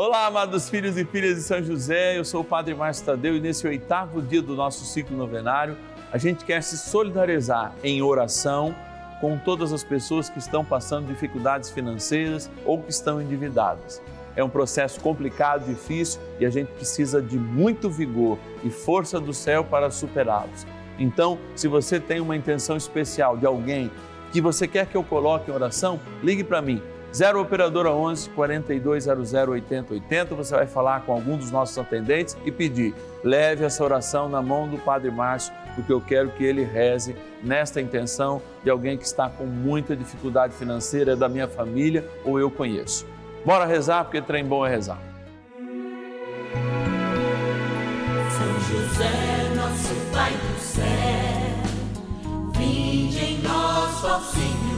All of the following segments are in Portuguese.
Olá, amados filhos e filhas de São José, eu sou o Padre Márcio Tadeu e nesse oitavo dia do nosso ciclo novenário, a gente quer se solidarizar em oração com todas as pessoas que estão passando dificuldades financeiras ou que estão endividadas. É um processo complicado, difícil e a gente precisa de muito vigor e força do céu para superá-los. Então, se você tem uma intenção especial de alguém que você quer que eu coloque em oração, ligue para mim 0 Operadora 11 4200 8080. Você vai falar com algum dos nossos atendentes e pedir: leve essa oração na mão do Padre Márcio, porque eu quero que ele reze nesta intenção de alguém que está com muita dificuldade financeira da minha família ou eu conheço. Bora rezar, porque trem bom é rezar. São José, nosso Pai do céu, vinde em nós, Senhor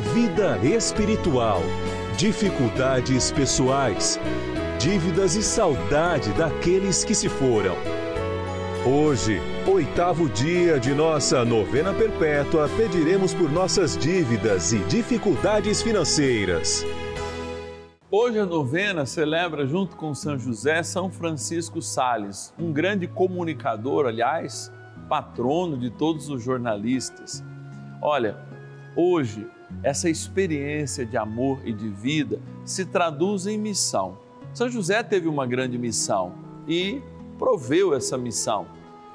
vida espiritual, dificuldades pessoais, dívidas e saudade daqueles que se foram. Hoje, oitavo dia de nossa novena perpétua, pediremos por nossas dívidas e dificuldades financeiras. Hoje a novena celebra, junto com São José, São Francisco Sales, um grande comunicador, aliás, patrono de todos os jornalistas. Olha, hoje essa experiência de amor e de vida se traduz em missão. São José teve uma grande missão e proveu essa missão.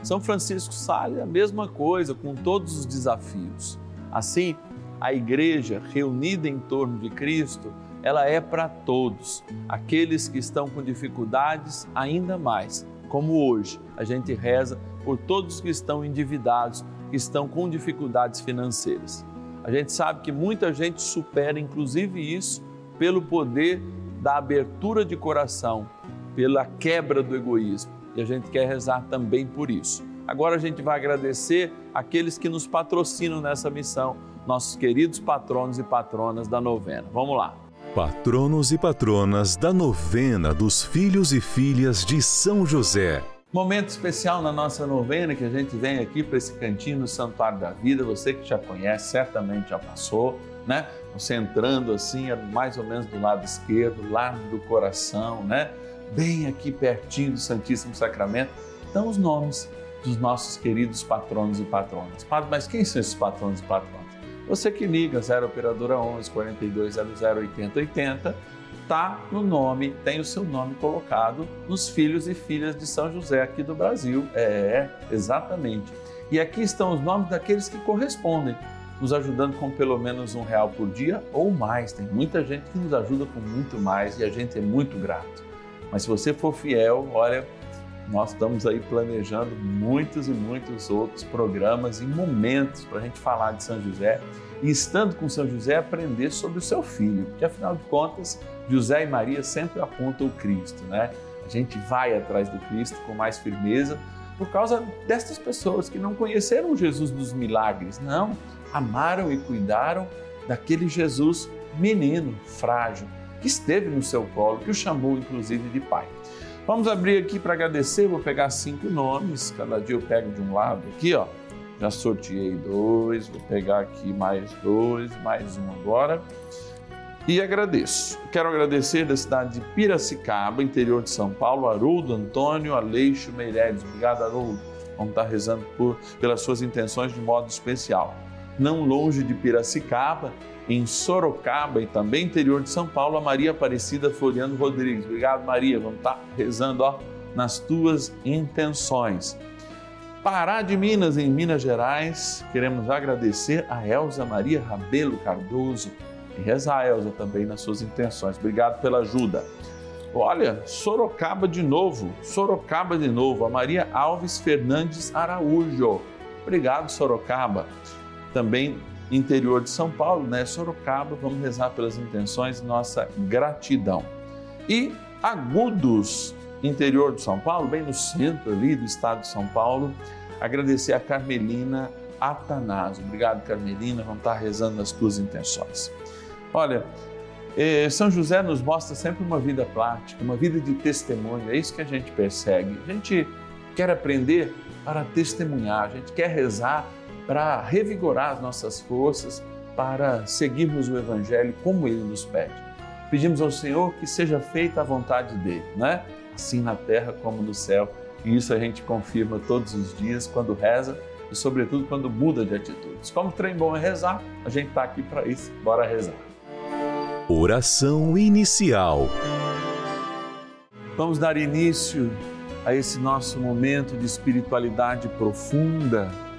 São Francisco Sales, a mesma coisa, com todos os desafios. Assim, a igreja reunida em torno de Cristo, ela é para todos, aqueles que estão com dificuldades ainda mais, como hoje a gente reza por todos que estão endividados, que estão com dificuldades financeiras. A gente sabe que muita gente supera, inclusive isso, pelo poder da abertura de coração, pela quebra do egoísmo. E a gente quer rezar também por isso. Agora a gente vai agradecer aqueles que nos patrocinam nessa missão, nossos queridos patronos e patronas da novena. Vamos lá. Patronos e patronas da novena dos filhos e filhas de São José. Momento especial na nossa novena que a gente vem aqui para esse cantinho no Santuário da Vida. Você que já conhece, certamente já passou, né? Você entrando assim, é mais ou menos do lado esquerdo, lado do coração, né? Bem aqui pertinho do Santíssimo Sacramento, estão os nomes dos nossos queridos patronos e patronas. Mas quem são esses patronos e patronas? Você que liga 0 Operadora 11 4200 8080 está no nome, tem o seu nome colocado nos filhos e filhas de São José aqui do Brasil. É, exatamente. E aqui estão os nomes daqueles que correspondem, nos ajudando com pelo menos um real por dia ou mais. Tem muita gente que nos ajuda com muito mais e a gente é muito grato. Mas se você for fiel, olha, nós estamos aí planejando muitos e muitos outros programas e momentos para a gente falar de São José e estando com São José aprender sobre o seu filho, que afinal de contas José e Maria sempre apontam o Cristo, né? A gente vai atrás do Cristo com mais firmeza por causa destas pessoas que não conheceram Jesus dos milagres, não, amaram e cuidaram daquele Jesus menino, frágil, que esteve no seu colo, que o chamou inclusive de pai. Vamos abrir aqui para agradecer, vou pegar cinco nomes, cada dia eu pego de um lado aqui, ó. Já sorteei dois, vou pegar aqui mais dois, mais um agora. e agradeço. Quero agradecer da cidade de Piracicaba, interior de São Paulo, Haroldo Antônio Aleixo Meireles. Obrigado, Haroldo. Vamos estar rezando por, pelas suas intenções de modo especial. Não longe de Piracicaba, em Sorocaba e também interior de São Paulo, a Maria Aparecida Floriano Rodrigues. Obrigado, Maria. Vamos estar rezando ó, nas tuas intenções. Pará de Minas, em Minas Gerais, queremos agradecer a Elza Maria Rabelo Cardoso e rezar, Elza, também nas suas intenções. Obrigado pela ajuda. Olha, Sorocaba de novo, Sorocaba de novo, a Maria Alves Fernandes Araújo. Obrigado, Sorocaba. Também interior de São Paulo, né? Sorocaba, vamos rezar pelas intenções, nossa gratidão. E Agudos, interior de São Paulo, bem no centro ali do estado de São Paulo, agradecer a Carmelina Atanásio. Obrigado, Carmelina, vamos estar rezando nas tuas intenções. Olha, eh, São José nos mostra sempre uma vida prática, uma vida de testemunho, é isso que a gente persegue. A gente quer aprender para testemunhar, a gente quer rezar para revigorar as nossas forças, para seguirmos o Evangelho como ele nos pede. Pedimos ao Senhor que seja feita a vontade dele, né? Assim na terra como no céu. E isso a gente confirma todos os dias quando reza e, sobretudo, quando muda de atitudes. Como trem bom é rezar, a gente está aqui para isso. Bora rezar. Oração inicial. Vamos dar início a esse nosso momento de espiritualidade profunda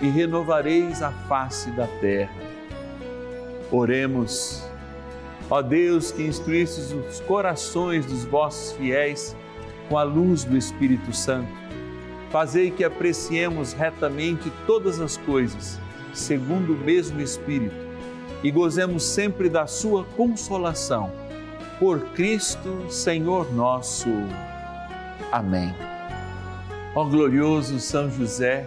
e renovareis a face da terra. Oremos. Ó Deus, que instruístes os corações dos vossos fiéis com a luz do Espírito Santo, fazei que apreciemos retamente todas as coisas, segundo o mesmo Espírito, e gozemos sempre da sua consolação. Por Cristo, Senhor nosso. Amém. Ó glorioso São José,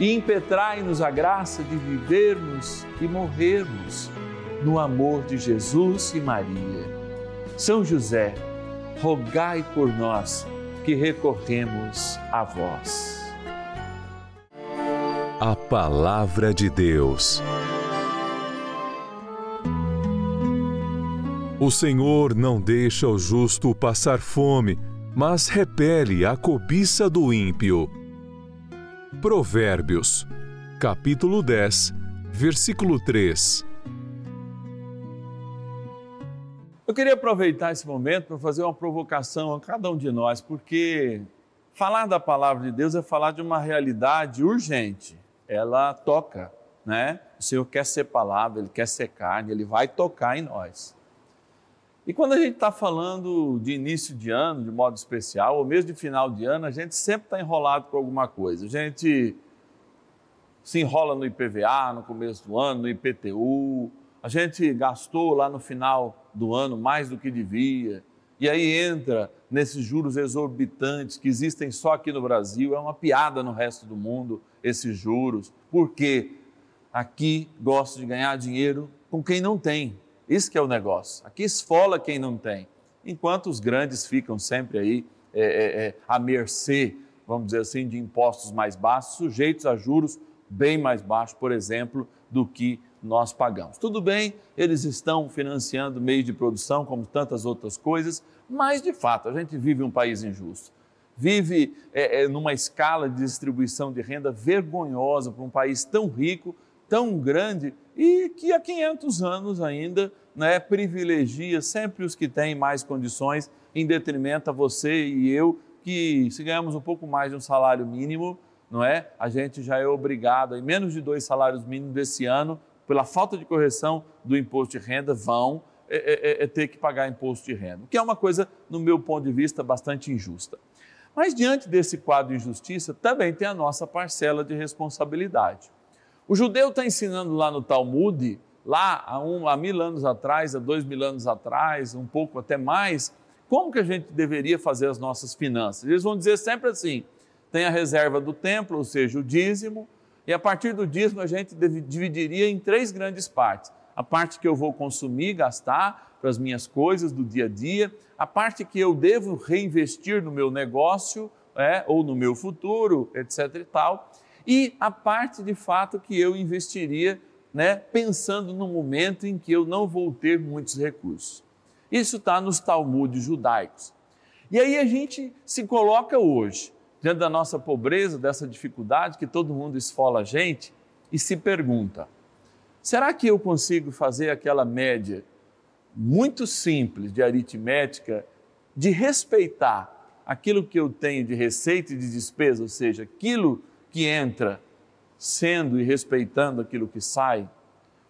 e impetrai-nos a graça de vivermos e morrermos no amor de Jesus e Maria. São José, rogai por nós que recorremos a vós. A Palavra de Deus. O Senhor não deixa o justo passar fome, mas repele a cobiça do ímpio. Provérbios, capítulo 10, versículo 3. Eu queria aproveitar esse momento para fazer uma provocação a cada um de nós, porque falar da palavra de Deus é falar de uma realidade urgente. Ela toca, né? O Senhor quer ser palavra, Ele quer ser carne, Ele vai tocar em nós. E quando a gente está falando de início de ano, de modo especial, ou mesmo de final de ano, a gente sempre está enrolado com alguma coisa. A gente se enrola no IPVA no começo do ano, no IPTU, a gente gastou lá no final do ano mais do que devia, e aí entra nesses juros exorbitantes que existem só aqui no Brasil, é uma piada no resto do mundo esses juros, porque aqui gosta de ganhar dinheiro com quem não tem. Isso que é o negócio. Aqui esfola quem não tem. enquanto os grandes ficam sempre aí é, é, é, à mercê, vamos dizer assim, de impostos mais baixos, sujeitos a juros bem mais baixos, por exemplo, do que nós pagamos. Tudo bem, eles estão financiando meios de produção, como tantas outras coisas, mas de fato a gente vive um país injusto. Vive é, é, numa escala de distribuição de renda vergonhosa para um país tão rico, tão grande e que há 500 anos ainda né, privilegia sempre os que têm mais condições, em detrimento a você e eu, que se ganhamos um pouco mais de um salário mínimo, não é? A gente já é obrigado, em menos de dois salários mínimos desse ano, pela falta de correção do imposto de renda, vão é, é, é, é ter que pagar imposto de renda, que é uma coisa, no meu ponto de vista, bastante injusta. Mas diante desse quadro de injustiça, também tem a nossa parcela de responsabilidade. O judeu está ensinando lá no Talmud, lá há, um, há mil anos atrás, há dois mil anos atrás, um pouco até mais, como que a gente deveria fazer as nossas finanças. Eles vão dizer sempre assim: tem a reserva do templo, ou seja, o dízimo, e a partir do dízimo a gente dividiria em três grandes partes. A parte que eu vou consumir, gastar para as minhas coisas do dia a dia, a parte que eu devo reinvestir no meu negócio é, ou no meu futuro, etc. e tal, e a parte de fato que eu investiria né, pensando no momento em que eu não vou ter muitos recursos. Isso está nos Talmudes judaicos. E aí a gente se coloca hoje diante da nossa pobreza, dessa dificuldade que todo mundo esfola a gente e se pergunta: será que eu consigo fazer aquela média muito simples de aritmética de respeitar aquilo que eu tenho de receita e de despesa, ou seja, aquilo que entra sendo e respeitando aquilo que sai?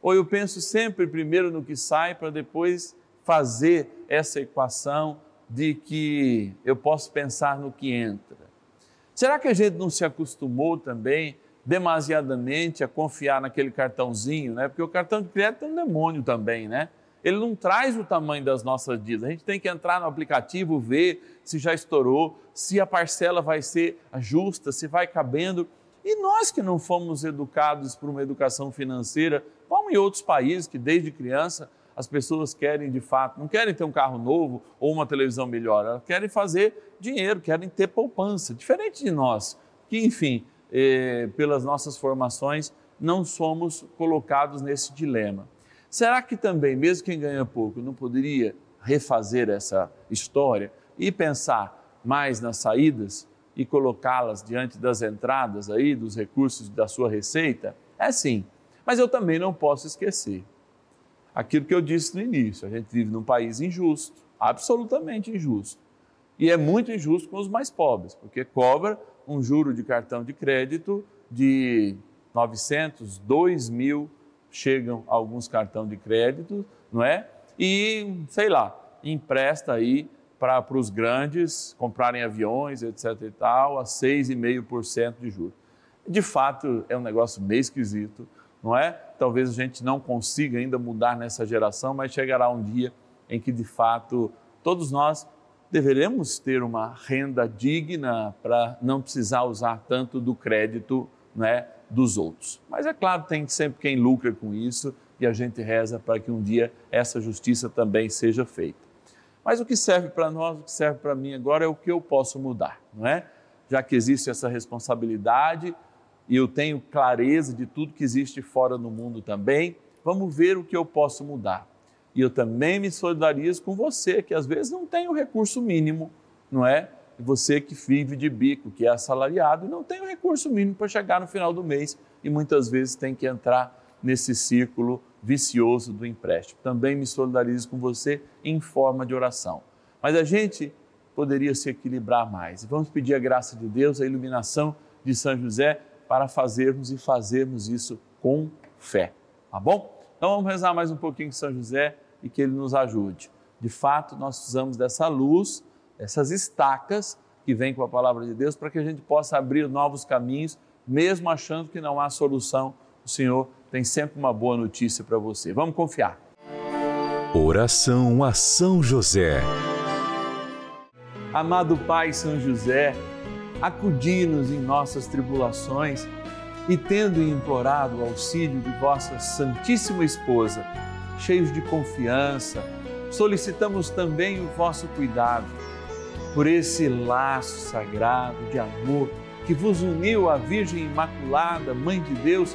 Ou eu penso sempre primeiro no que sai para depois fazer essa equação de que eu posso pensar no que entra? Será que a gente não se acostumou também demasiadamente a confiar naquele cartãozinho, né? Porque o cartão de crédito é um demônio também, né? Ele não traz o tamanho das nossas dívidas. A gente tem que entrar no aplicativo, ver se já estourou, se a parcela vai ser justa, se vai cabendo. E nós que não fomos educados por uma educação financeira, como em outros países que desde criança as pessoas querem de fato, não querem ter um carro novo ou uma televisão melhor, elas querem fazer dinheiro, querem ter poupança, diferente de nós, que enfim, eh, pelas nossas formações, não somos colocados nesse dilema. Será que também, mesmo quem ganha pouco, não poderia refazer essa história e pensar mais nas saídas e colocá-las diante das entradas aí, dos recursos da sua receita? É sim, mas eu também não posso esquecer aquilo que eu disse no início: a gente vive num país injusto, absolutamente injusto. E é muito injusto com os mais pobres, porque cobra um juro de cartão de crédito de 900, 2 mil, chegam alguns cartões de crédito, não é? E, sei lá, empresta aí para os grandes comprarem aviões, etc. e tal, a 6,5% de juros. De fato, é um negócio meio esquisito não é? Talvez a gente não consiga ainda mudar nessa geração, mas chegará um dia em que de fato todos nós deveremos ter uma renda digna para não precisar usar tanto do crédito né, dos outros. Mas é claro, tem sempre quem lucra com isso e a gente reza para que um dia essa justiça também seja feita. Mas o que serve para nós, o que serve para mim agora é o que eu posso mudar, não é? Já que existe essa responsabilidade, e eu tenho clareza de tudo que existe fora no mundo também, vamos ver o que eu posso mudar. E eu também me solidarizo com você, que às vezes não tem o recurso mínimo, não é? Você que vive de bico, que é assalariado, não tem o recurso mínimo para chegar no final do mês e muitas vezes tem que entrar nesse círculo vicioso do empréstimo. Também me solidarizo com você em forma de oração. Mas a gente poderia se equilibrar mais. Vamos pedir a graça de Deus, a iluminação de São José para fazermos e fazermos isso com fé, tá bom? Então vamos rezar mais um pouquinho com São José e que ele nos ajude. De fato, nós precisamos dessa luz, essas estacas que vêm com a palavra de Deus para que a gente possa abrir novos caminhos, mesmo achando que não há solução. O Senhor tem sempre uma boa notícia para você. Vamos confiar. Oração a São José. Amado Pai São José, acudi-nos em nossas tribulações e, tendo implorado o auxílio de vossa Santíssima Esposa, cheios de confiança, solicitamos também o vosso cuidado por esse laço sagrado de amor que vos uniu à Virgem Imaculada, Mãe de Deus,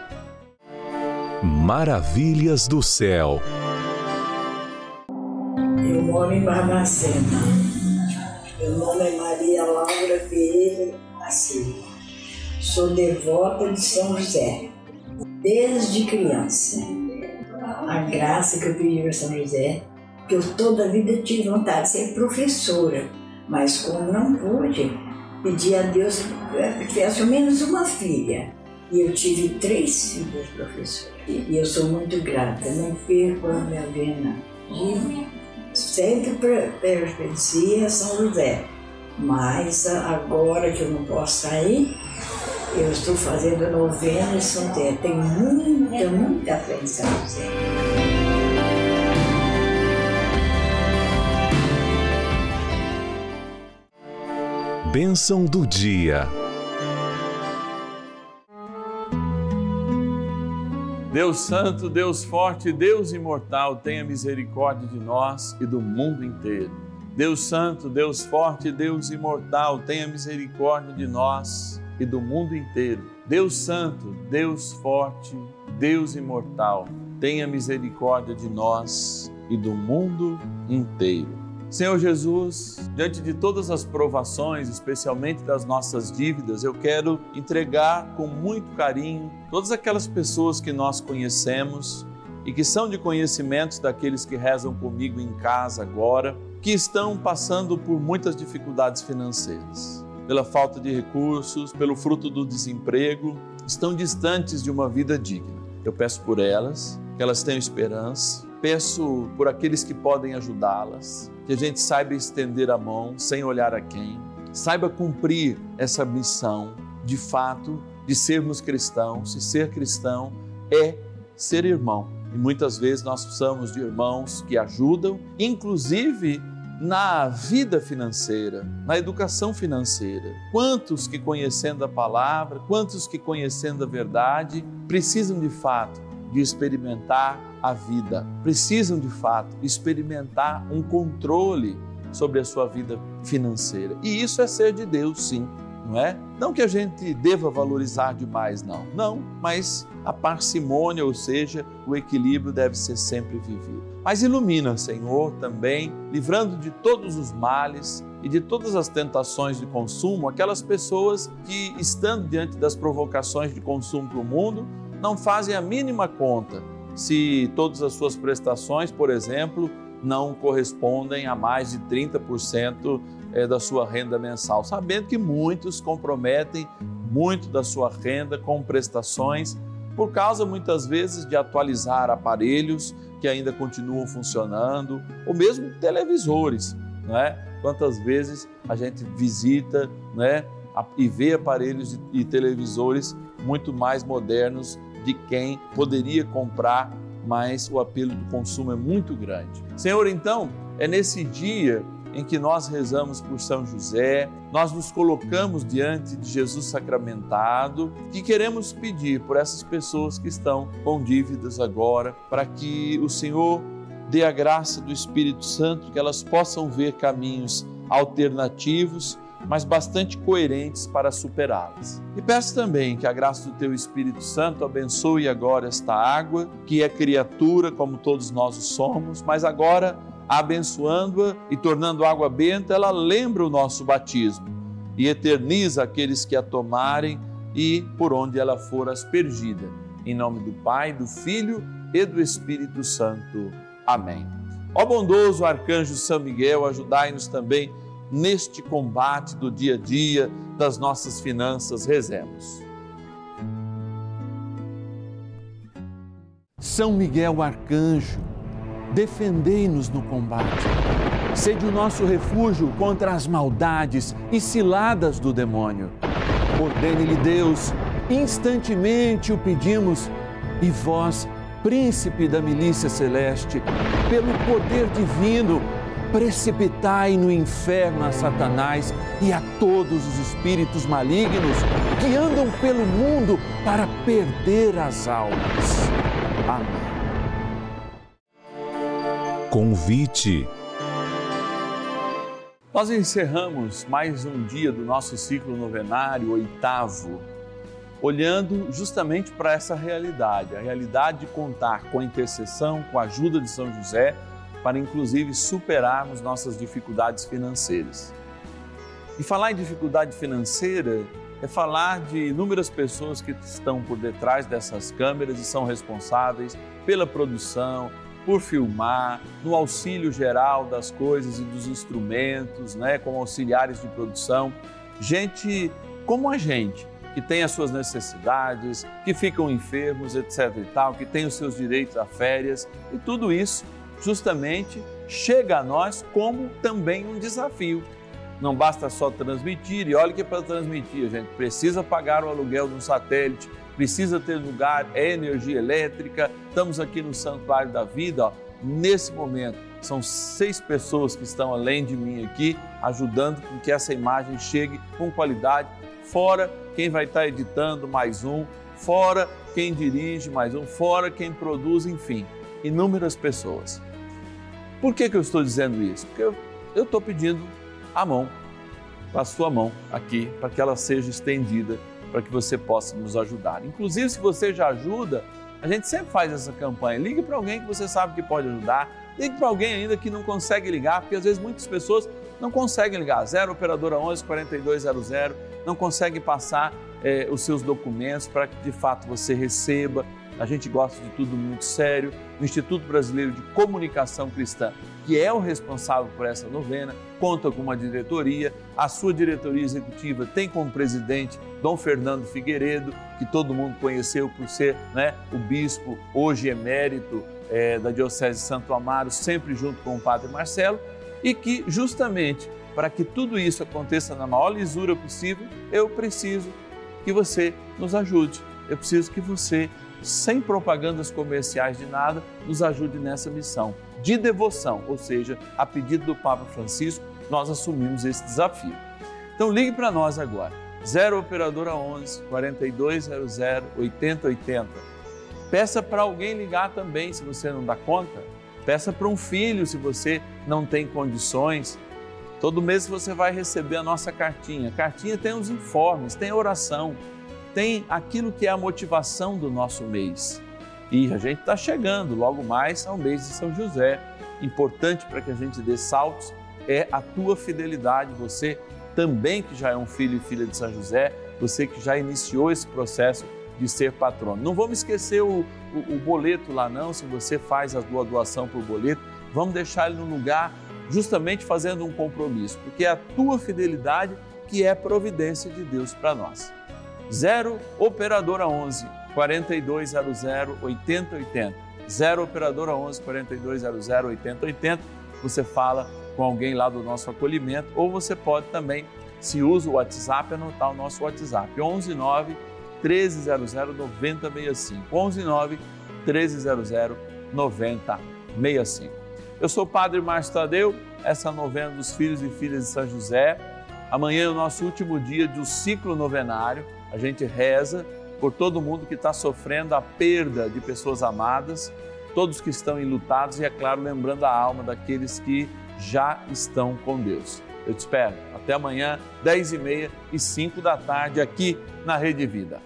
Maravilhas do céu. Eu moro em Barbacena. Meu nome é Maria Laura Pereira da Silva. Sou devota de São José, desde criança. A graça que eu pedi para São José, que eu toda a vida tive vontade de ser professora, mas como não pude, pedi a Deus que tivesse ao menos uma filha. E eu tive três filhas professoras. E eu sou muito grata, não perco a minha vena. E sempre pertencia a São José. Mas agora que eu não posso sair, eu estou fazendo novena em São José. Tenho muita, muita fé em São José. Bênção do dia. Deus Santo, Deus Forte, Deus Imortal, tenha misericórdia de nós e do mundo inteiro. Deus Santo, Deus Forte, Deus Imortal, tenha misericórdia de nós e do mundo inteiro. Deus Santo, Deus Forte, Deus Imortal, tenha misericórdia de nós e do mundo inteiro. Senhor Jesus, diante de todas as provações, especialmente das nossas dívidas, eu quero entregar com muito carinho todas aquelas pessoas que nós conhecemos e que são de conhecimentos daqueles que rezam comigo em casa agora, que estão passando por muitas dificuldades financeiras, pela falta de recursos, pelo fruto do desemprego, estão distantes de uma vida digna. Eu peço por elas, que elas tenham esperança, peço por aqueles que podem ajudá-las que a gente saiba estender a mão sem olhar a quem, saiba cumprir essa missão de fato de sermos cristãos. E ser cristão é ser irmão. E muitas vezes nós precisamos de irmãos que ajudam, inclusive na vida financeira, na educação financeira. Quantos que conhecendo a palavra, quantos que conhecendo a verdade, precisam de fato de experimentar a vida, precisam de fato experimentar um controle sobre a sua vida financeira. E isso é ser de Deus, sim, não é? Não que a gente deva valorizar demais, não. Não, mas a parcimônia, ou seja, o equilíbrio deve ser sempre vivido. Mas ilumina, Senhor, também, livrando de todos os males e de todas as tentações de consumo, aquelas pessoas que, estando diante das provocações de consumo para o mundo, não fazem a mínima conta se todas as suas prestações, por exemplo, não correspondem a mais de 30% eh, da sua renda mensal, sabendo que muitos comprometem muito da sua renda com prestações por causa muitas vezes de atualizar aparelhos que ainda continuam funcionando, ou mesmo televisores, é? Quantas vezes a gente visita, né, e vê aparelhos e televisores muito mais modernos de quem poderia comprar, mas o apelo do consumo é muito grande. Senhor, então, é nesse dia em que nós rezamos por São José, nós nos colocamos diante de Jesus sacramentado, que queremos pedir por essas pessoas que estão com dívidas agora, para que o Senhor dê a graça do Espírito Santo, que elas possam ver caminhos alternativos mas bastante coerentes para superá-las. E peço também que a graça do Teu Espírito Santo abençoe agora esta água, que é criatura como todos nós somos, mas agora, abençoando-a e tornando água benta, ela lembra o nosso batismo e eterniza aqueles que a tomarem e por onde ela for aspergida. Em nome do Pai, do Filho e do Espírito Santo. Amém. Ó bondoso arcanjo São Miguel, ajudai-nos também neste combate do dia a dia das nossas finanças. Rezemos. São Miguel Arcanjo, defendei-nos no combate. Sede o nosso refúgio contra as maldades e ciladas do demônio. Ordene-lhe Deus, instantemente o pedimos, e vós, príncipe da milícia celeste, pelo poder divino, precipitai no inferno a Satanás e a todos os espíritos malignos que andam pelo mundo para perder as almas. Amém. Convite. Nós encerramos mais um dia do nosso ciclo novenário, oitavo, olhando justamente para essa realidade, a realidade de contar com a intercessão, com a ajuda de São José para inclusive superarmos nossas dificuldades financeiras. E falar em dificuldade financeira é falar de inúmeras pessoas que estão por detrás dessas câmeras e são responsáveis pela produção, por filmar, no auxílio geral das coisas e dos instrumentos, né, como auxiliares de produção, gente como a gente, que tem as suas necessidades, que ficam enfermos, etc e tal, que tem os seus direitos a férias e tudo isso justamente chega a nós como também um desafio. Não basta só transmitir, e olha que para transmitir, a gente precisa pagar o aluguel de um satélite, precisa ter lugar, é energia elétrica. Estamos aqui no Santuário da Vida, ó, nesse momento. São seis pessoas que estão além de mim aqui, ajudando com que essa imagem chegue com qualidade. Fora quem vai estar editando mais um, fora quem dirige mais um, fora quem produz, enfim, inúmeras pessoas. Por que, que eu estou dizendo isso? Porque eu estou pedindo a mão, a sua mão aqui, para que ela seja estendida, para que você possa nos ajudar. Inclusive, se você já ajuda, a gente sempre faz essa campanha. Ligue para alguém que você sabe que pode ajudar. Ligue para alguém ainda que não consegue ligar, porque às vezes muitas pessoas não conseguem ligar. Zero Operadora 11 4200, não conseguem passar eh, os seus documentos para que de fato você receba a gente gosta de tudo muito sério. O Instituto Brasileiro de Comunicação Cristã, que é o responsável por essa novena, conta com uma diretoria. A sua diretoria executiva tem como presidente Dom Fernando Figueiredo, que todo mundo conheceu por ser né, o bispo, hoje emérito é, da Diocese de Santo Amaro, sempre junto com o Padre Marcelo, e que justamente para que tudo isso aconteça na maior lisura possível, eu preciso que você nos ajude. Eu preciso que você sem propagandas comerciais de nada, nos ajude nessa missão de devoção, ou seja, a pedido do Papa Francisco, nós assumimos esse desafio. Então ligue para nós agora, 0 operadora 11 4200 8080. Peça para alguém ligar também, se você não dá conta. Peça para um filho, se você não tem condições. Todo mês você vai receber a nossa cartinha. A cartinha tem os informes, tem oração tem aquilo que é a motivação do nosso mês. E a gente está chegando logo mais ao mês de São José. Importante para que a gente dê saltos é a tua fidelidade. Você também que já é um filho e filha de São José, você que já iniciou esse processo de ser patrono. Não vamos esquecer o, o, o boleto lá não, se você faz a tua doação por boleto, vamos deixar ele no lugar justamente fazendo um compromisso, porque é a tua fidelidade que é providência de Deus para nós. 0 operadora 11 4200 8080. 0 operadora 11 4200 8080. Você fala com alguém lá do nosso acolhimento ou você pode também, se usa o WhatsApp, anotar o nosso WhatsApp 11 9 1300 9065. 11 9 1300 9065. Eu sou o Padre Márcio Tadeu, essa novena dos filhos e filhas de São José. Amanhã é o nosso último dia do ciclo novenário. A gente reza por todo mundo que está sofrendo a perda de pessoas amadas, todos que estão enlutados e, é claro, lembrando a alma daqueles que já estão com Deus. Eu te espero. Até amanhã, 10h30 e 5 da tarde, aqui na Rede Vida.